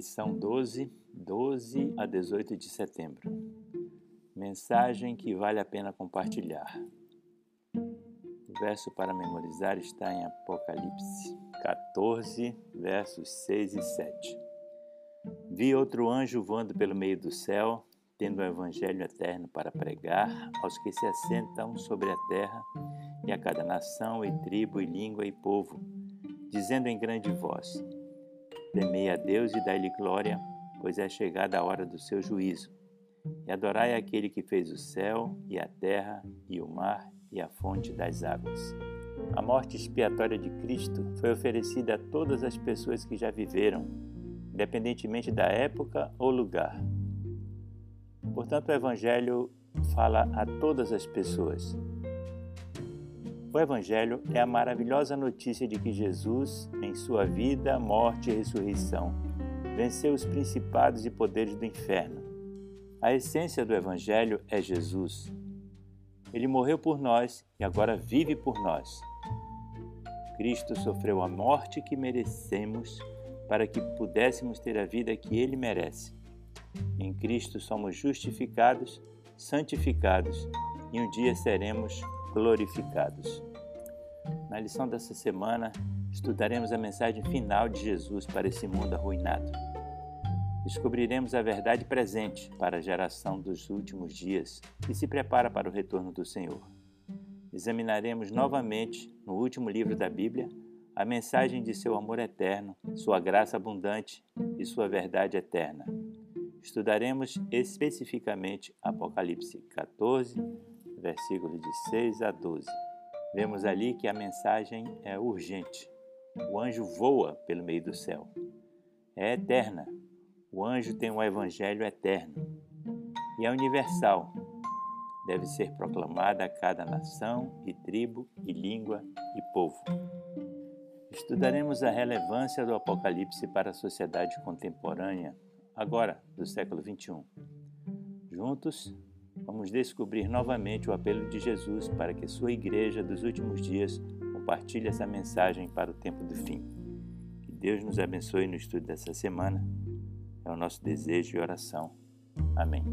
lição 12, 12 a 18 de setembro. Mensagem que vale a pena compartilhar. O verso para memorizar está em Apocalipse 14, versos 6 e 7. Vi outro anjo voando pelo meio do céu, tendo o evangelho eterno para pregar aos que se assentam sobre a terra e a cada nação e tribo e língua e povo, dizendo em grande voz: Temei a Deus e dai-lhe glória, pois é chegada a hora do seu juízo. E adorai aquele que fez o céu e a terra e o mar e a fonte das águas. A morte expiatória de Cristo foi oferecida a todas as pessoas que já viveram, independentemente da época ou lugar. Portanto, o Evangelho fala a todas as pessoas, o Evangelho é a maravilhosa notícia de que Jesus, em sua vida, morte e ressurreição, venceu os principados e poderes do inferno. A essência do Evangelho é Jesus. Ele morreu por nós e agora vive por nós. Cristo sofreu a morte que merecemos para que pudéssemos ter a vida que ele merece. Em Cristo somos justificados, santificados e um dia seremos glorificados. Na lição dessa semana, estudaremos a mensagem final de Jesus para esse mundo arruinado. Descobriremos a verdade presente para a geração dos últimos dias que se prepara para o retorno do Senhor. Examinaremos novamente, no último livro da Bíblia, a mensagem de seu amor eterno, sua graça abundante e sua verdade eterna. Estudaremos especificamente Apocalipse 14, versículos de 6 a 12. Vemos ali que a mensagem é urgente. O anjo voa pelo meio do céu. É eterna. O anjo tem um evangelho eterno. E é universal. Deve ser proclamada a cada nação e tribo e língua e povo. Estudaremos a relevância do Apocalipse para a sociedade contemporânea, agora do século XXI. Juntos, vamos descobrir novamente o apelo de Jesus para que sua igreja dos últimos dias compartilhe essa mensagem para o tempo do fim. Que Deus nos abençoe no estudo dessa semana. É o nosso desejo e oração. Amém.